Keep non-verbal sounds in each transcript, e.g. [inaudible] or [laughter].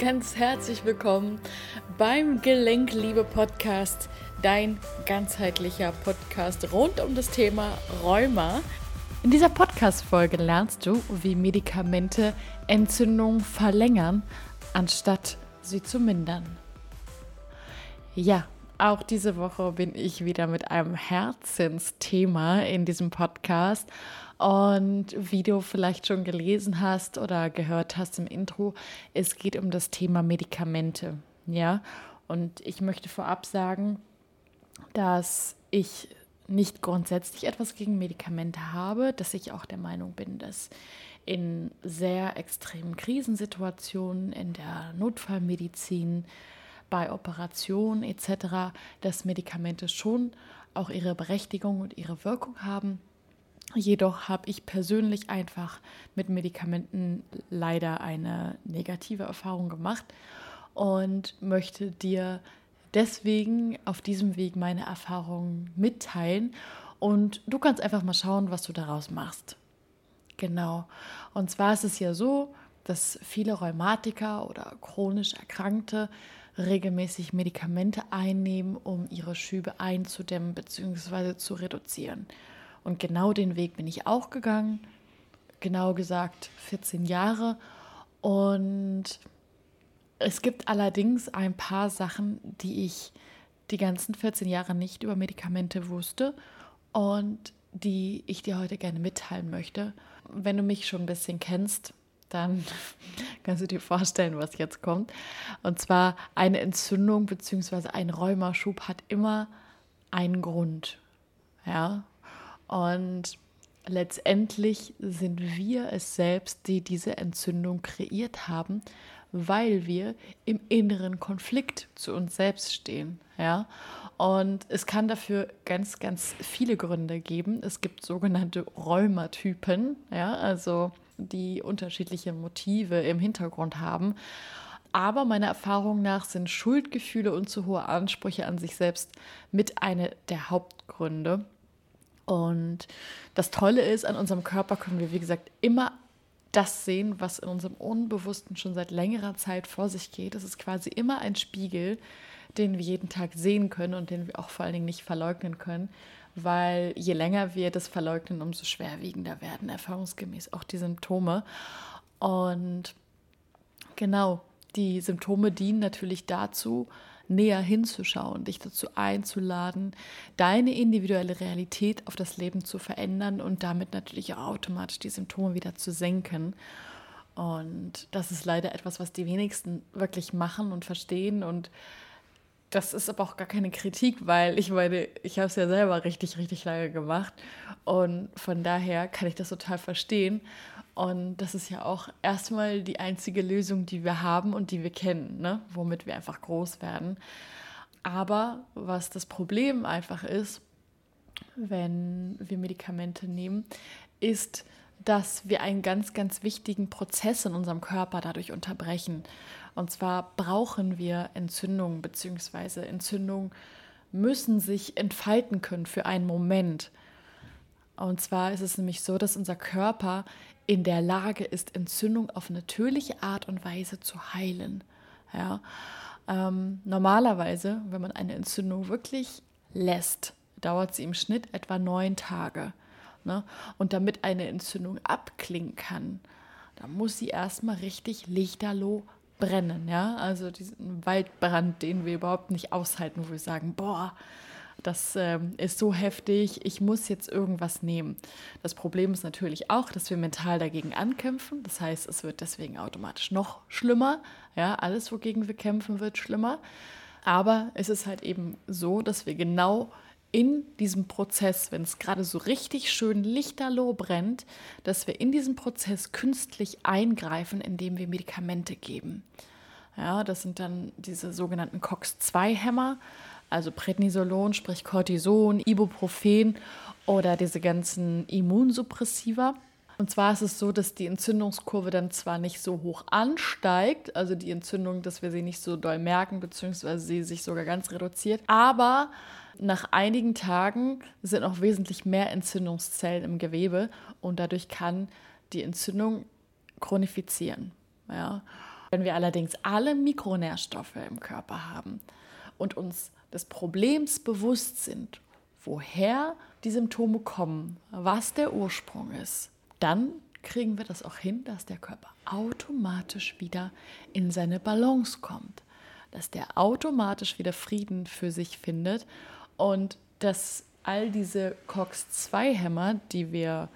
ganz herzlich willkommen beim Gelenkliebe Podcast, dein ganzheitlicher Podcast rund um das Thema Rheuma. In dieser Podcast-Folge lernst du, wie Medikamente Entzündungen verlängern, anstatt sie zu mindern. Ja, auch diese Woche bin ich wieder mit einem Herzensthema in diesem Podcast. Und wie du vielleicht schon gelesen hast oder gehört hast im Intro, es geht um das Thema Medikamente. Ja, und ich möchte vorab sagen, dass ich nicht grundsätzlich etwas gegen Medikamente habe, dass ich auch der Meinung bin, dass in sehr extremen Krisensituationen, in der Notfallmedizin, bei Operationen etc., dass Medikamente schon auch ihre Berechtigung und ihre Wirkung haben. Jedoch habe ich persönlich einfach mit Medikamenten leider eine negative Erfahrung gemacht und möchte dir deswegen auf diesem Weg meine Erfahrungen mitteilen. Und du kannst einfach mal schauen, was du daraus machst. Genau. Und zwar ist es ja so, dass viele Rheumatiker oder chronisch Erkrankte regelmäßig Medikamente einnehmen, um ihre Schübe einzudämmen bzw. zu reduzieren. Und genau den Weg bin ich auch gegangen, genau gesagt 14 Jahre. Und es gibt allerdings ein paar Sachen, die ich die ganzen 14 Jahre nicht über Medikamente wusste und die ich dir heute gerne mitteilen möchte. Wenn du mich schon ein bisschen kennst, dann [laughs] kannst du dir vorstellen, was jetzt kommt. Und zwar eine Entzündung bzw. ein Rheumaschub hat immer einen Grund. Ja. Und letztendlich sind wir es selbst, die diese Entzündung kreiert haben, weil wir im inneren Konflikt zu uns selbst stehen. Ja? Und es kann dafür ganz, ganz viele Gründe geben. Es gibt sogenannte Rheumatypen, ja, also die unterschiedliche Motive im Hintergrund haben. Aber meiner Erfahrung nach sind Schuldgefühle und zu hohe Ansprüche an sich selbst mit einer der Hauptgründe. Und das Tolle ist, an unserem Körper können wir, wie gesagt, immer das sehen, was in unserem Unbewussten schon seit längerer Zeit vor sich geht. Es ist quasi immer ein Spiegel, den wir jeden Tag sehen können und den wir auch vor allen Dingen nicht verleugnen können weil je länger wir das verleugnen, umso schwerwiegender werden erfahrungsgemäß auch die Symptome. Und genau, die Symptome dienen natürlich dazu, näher hinzuschauen, dich dazu einzuladen, deine individuelle Realität auf das Leben zu verändern und damit natürlich auch automatisch die Symptome wieder zu senken. Und das ist leider etwas, was die wenigsten wirklich machen und verstehen und das ist aber auch gar keine Kritik, weil ich meine, ich habe es ja selber richtig, richtig lange gemacht. Und von daher kann ich das total verstehen. Und das ist ja auch erstmal die einzige Lösung, die wir haben und die wir kennen, ne? womit wir einfach groß werden. Aber was das Problem einfach ist, wenn wir Medikamente nehmen, ist, dass wir einen ganz, ganz wichtigen Prozess in unserem Körper dadurch unterbrechen. Und zwar brauchen wir Entzündungen, beziehungsweise Entzündungen müssen sich entfalten können für einen Moment. Und zwar ist es nämlich so, dass unser Körper in der Lage ist, Entzündung auf natürliche Art und Weise zu heilen. Ja? Ähm, normalerweise, wenn man eine Entzündung wirklich lässt, dauert sie im Schnitt etwa neun Tage. Ne? Und damit eine Entzündung abklingen kann, da muss sie erstmal richtig lichterloh brennen. Ja? Also diesen Waldbrand, den wir überhaupt nicht aushalten, wo wir sagen, boah, das ähm, ist so heftig, ich muss jetzt irgendwas nehmen. Das Problem ist natürlich auch, dass wir mental dagegen ankämpfen. Das heißt, es wird deswegen automatisch noch schlimmer. Ja, alles, wogegen wir kämpfen, wird schlimmer. Aber es ist halt eben so, dass wir genau in diesem Prozess, wenn es gerade so richtig schön lichterloh brennt, dass wir in diesem Prozess künstlich eingreifen, indem wir Medikamente geben. Ja, das sind dann diese sogenannten COX-2-Hämmer, also Prednisolon, sprich Cortison, Ibuprofen oder diese ganzen Immunsuppressiva. Und zwar ist es so, dass die Entzündungskurve dann zwar nicht so hoch ansteigt, also die Entzündung, dass wir sie nicht so doll merken, beziehungsweise sie sich sogar ganz reduziert, aber nach einigen Tagen sind noch wesentlich mehr Entzündungszellen im Gewebe und dadurch kann die Entzündung chronifizieren. Ja. Wenn wir allerdings alle Mikronährstoffe im Körper haben und uns des Problems bewusst sind, woher die Symptome kommen, was der Ursprung ist, dann kriegen wir das auch hin, dass der Körper automatisch wieder in seine Balance kommt, dass der automatisch wieder Frieden für sich findet und dass all diese COX-2-Hämmer, die wir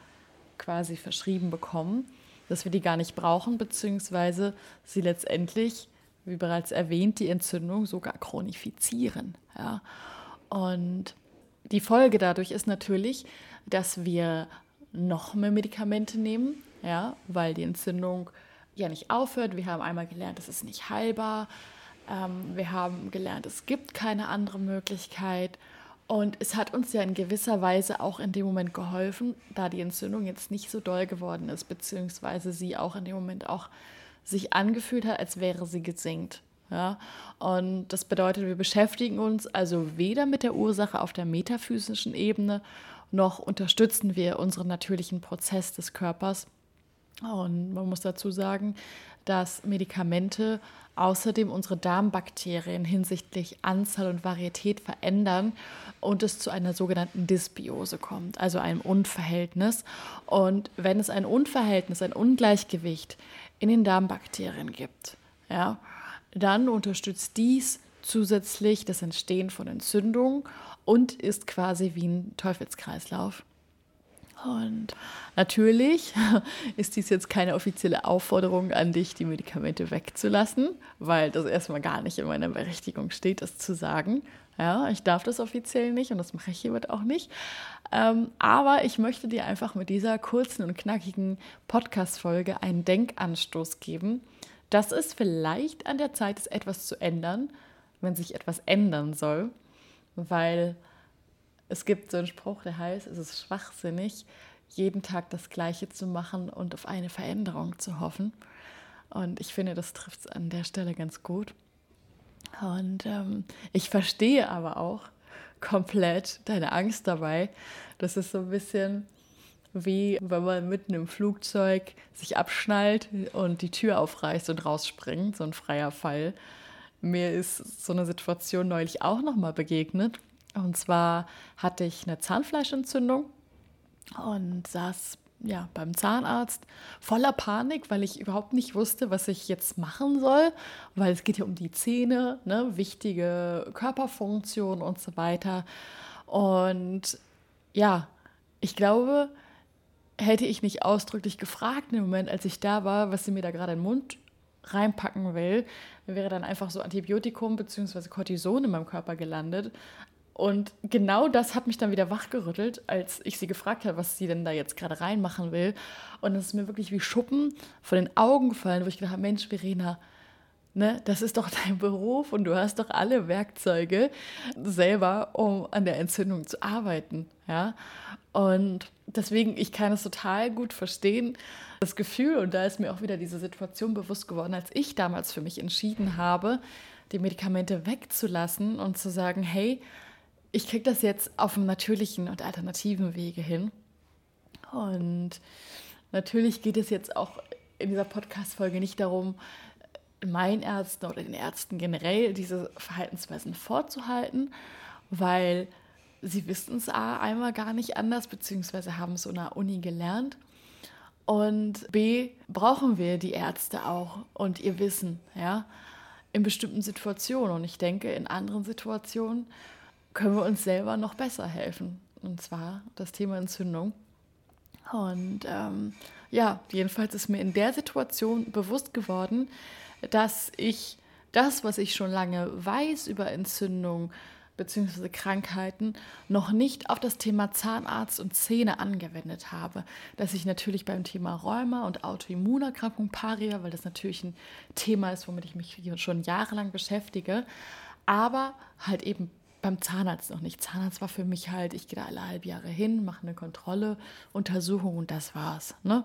quasi verschrieben bekommen, dass wir die gar nicht brauchen, beziehungsweise sie letztendlich, wie bereits erwähnt, die Entzündung sogar chronifizieren. Ja. Und die Folge dadurch ist natürlich, dass wir noch mehr Medikamente nehmen, ja, weil die Entzündung ja nicht aufhört. Wir haben einmal gelernt, es ist nicht heilbar. Ähm, wir haben gelernt, es gibt keine andere Möglichkeit. Und es hat uns ja in gewisser Weise auch in dem Moment geholfen, da die Entzündung jetzt nicht so doll geworden ist, beziehungsweise sie auch in dem Moment auch sich angefühlt hat, als wäre sie gesinkt. Ja? Und das bedeutet, wir beschäftigen uns also weder mit der Ursache auf der metaphysischen Ebene, noch unterstützen wir unseren natürlichen Prozess des Körpers. Und man muss dazu sagen, dass Medikamente außerdem unsere Darmbakterien hinsichtlich Anzahl und Varietät verändern und es zu einer sogenannten Dysbiose kommt, also einem Unverhältnis. Und wenn es ein Unverhältnis, ein Ungleichgewicht in den Darmbakterien gibt, ja, dann unterstützt dies zusätzlich das Entstehen von Entzündungen und ist quasi wie ein Teufelskreislauf. Und natürlich [laughs] ist dies jetzt keine offizielle Aufforderung an dich, die Medikamente wegzulassen, weil das erstmal gar nicht in meiner Berechtigung steht, das zu sagen. Ja, ich darf das offiziell nicht und das mache ich hiermit auch nicht. Ähm, aber ich möchte dir einfach mit dieser kurzen und knackigen Podcast-Folge einen Denkanstoß geben, dass es vielleicht an der Zeit ist, etwas zu ändern, wenn sich etwas ändern soll, weil es gibt so einen Spruch, der heißt, es ist schwachsinnig, jeden Tag das Gleiche zu machen und auf eine Veränderung zu hoffen. Und ich finde, das trifft es an der Stelle ganz gut. Und ähm, ich verstehe aber auch komplett deine Angst dabei. Das ist so ein bisschen wie wenn man mitten im Flugzeug sich abschnallt und die Tür aufreißt und rausspringt, so ein freier Fall. Mir ist so eine Situation neulich auch nochmal begegnet. Und zwar hatte ich eine Zahnfleischentzündung und saß ja, beim Zahnarzt voller Panik, weil ich überhaupt nicht wusste, was ich jetzt machen soll, weil es geht ja um die Zähne, ne, wichtige Körperfunktion und so weiter. Und ja, ich glaube, hätte ich nicht ausdrücklich gefragt im Moment, als ich da war, was sie mir da gerade in den Mund reinpacken will, wäre dann einfach so Antibiotikum bzw. Cortison in meinem Körper gelandet. Und genau das hat mich dann wieder wachgerüttelt, als ich sie gefragt habe, was sie denn da jetzt gerade reinmachen will. Und es ist mir wirklich wie Schuppen von den Augen gefallen, wo ich gedacht habe, Mensch, Verena, ne, das ist doch [laughs] dein Beruf und du hast doch alle Werkzeuge selber, um an der Entzündung zu arbeiten. Ja? Und deswegen, ich kann es total gut verstehen, das Gefühl, und da ist mir auch wieder diese Situation bewusst geworden, als ich damals für mich entschieden habe, die Medikamente wegzulassen und zu sagen, hey, ich kriege das jetzt auf einem natürlichen und alternativen Wege hin. Und natürlich geht es jetzt auch in dieser Podcast-Folge nicht darum, meinen Ärzten oder den Ärzten generell diese Verhaltensweisen vorzuhalten, weil sie wissen es A, einmal gar nicht anders, beziehungsweise haben es in der Uni gelernt. Und B, brauchen wir die Ärzte auch und ihr Wissen, ja, in bestimmten Situationen. Und ich denke, in anderen Situationen können wir uns selber noch besser helfen. Und zwar das Thema Entzündung. Und ähm, ja, jedenfalls ist mir in der Situation bewusst geworden, dass ich das, was ich schon lange weiß über Entzündung bzw. Krankheiten, noch nicht auf das Thema Zahnarzt und Zähne angewendet habe. Dass ich natürlich beim Thema Rheuma und Autoimmunerkrankung paria, weil das natürlich ein Thema ist, womit ich mich schon jahrelang beschäftige, aber halt eben beim Zahnarzt noch nicht. Zahnarzt war für mich halt, ich gehe da alle halb Jahre hin, mache eine Kontrolle, Untersuchung und das war's. Ne?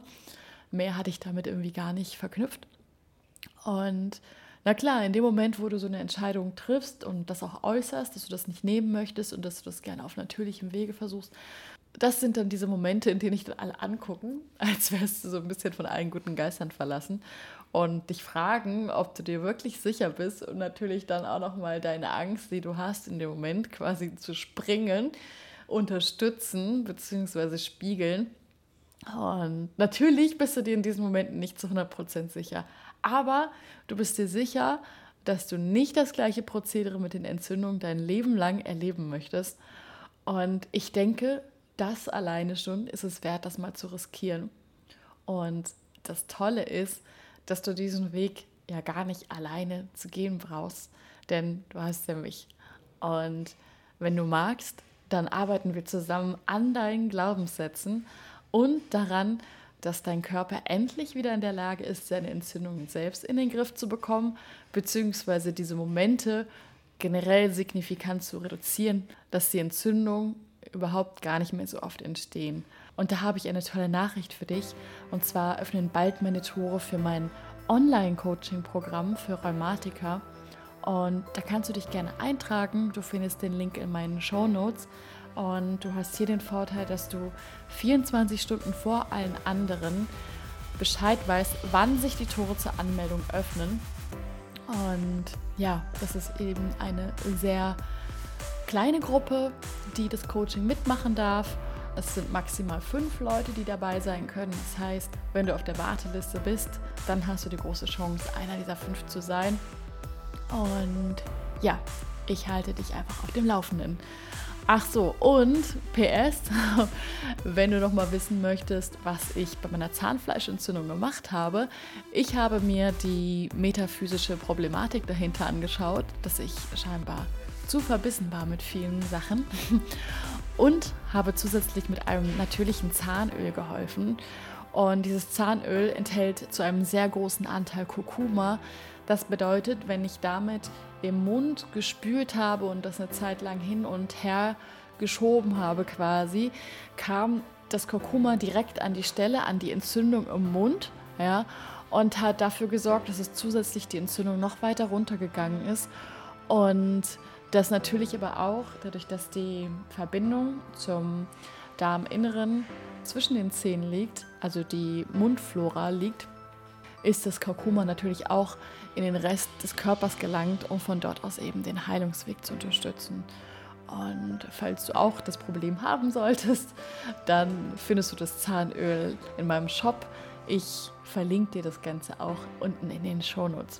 Mehr hatte ich damit irgendwie gar nicht verknüpft. Und na klar, in dem Moment, wo du so eine Entscheidung triffst und das auch äußerst, dass du das nicht nehmen möchtest und dass du das gerne auf natürlichem Wege versuchst, das sind dann diese Momente, in denen ich dann alle angucken, [laughs] als wärst du so ein bisschen von allen guten Geistern verlassen und dich fragen, ob du dir wirklich sicher bist und natürlich dann auch nochmal deine Angst, die du hast, in dem Moment quasi zu springen, unterstützen bzw. spiegeln. Und natürlich bist du dir in diesen Momenten nicht zu 100% sicher. Aber du bist dir sicher, dass du nicht das gleiche Prozedere mit den Entzündungen dein Leben lang erleben möchtest. Und ich denke, das alleine schon ist es wert, das mal zu riskieren. Und das Tolle ist, dass du diesen Weg ja gar nicht alleine zu gehen brauchst, denn du hast ja mich. Und wenn du magst, dann arbeiten wir zusammen an deinen Glaubenssätzen und daran, dass dein Körper endlich wieder in der Lage ist, seine Entzündungen selbst in den Griff zu bekommen, beziehungsweise diese Momente generell signifikant zu reduzieren, dass die Entzündungen überhaupt gar nicht mehr so oft entstehen. Und da habe ich eine tolle Nachricht für dich. Und zwar öffnen bald meine Tore für mein Online-Coaching-Programm für Rheumatiker. Und da kannst du dich gerne eintragen. Du findest den Link in meinen Show Notes. Und du hast hier den Vorteil, dass du 24 Stunden vor allen anderen Bescheid weißt, wann sich die Tore zur Anmeldung öffnen. Und ja, das ist eben eine sehr kleine Gruppe, die das Coaching mitmachen darf. Es sind maximal fünf Leute, die dabei sein können. Das heißt, wenn du auf der Warteliste bist, dann hast du die große Chance, einer dieser fünf zu sein. Und ja, ich halte dich einfach auf dem Laufenden. Ach so, und PS, [laughs] wenn du noch mal wissen möchtest, was ich bei meiner Zahnfleischentzündung gemacht habe, ich habe mir die metaphysische Problematik dahinter angeschaut, dass ich scheinbar zu verbissen war mit vielen Sachen [laughs] und habe zusätzlich mit einem natürlichen Zahnöl geholfen. Und dieses Zahnöl enthält zu einem sehr großen Anteil Kurkuma. Das bedeutet, wenn ich damit im Mund gespült habe und das eine Zeit lang hin und her geschoben habe quasi, kam das Kurkuma direkt an die Stelle, an die Entzündung im Mund, ja, und hat dafür gesorgt, dass es zusätzlich die Entzündung noch weiter runtergegangen ist. Und das natürlich aber auch, dadurch, dass die Verbindung zum Darminneren zwischen den Zähnen liegt, also die Mundflora liegt, ist das Kurkuma natürlich auch in den Rest des Körpers gelangt, um von dort aus eben den Heilungsweg zu unterstützen. Und falls du auch das Problem haben solltest, dann findest du das Zahnöl in meinem Shop. Ich verlinke dir das Ganze auch unten in den Shownotes.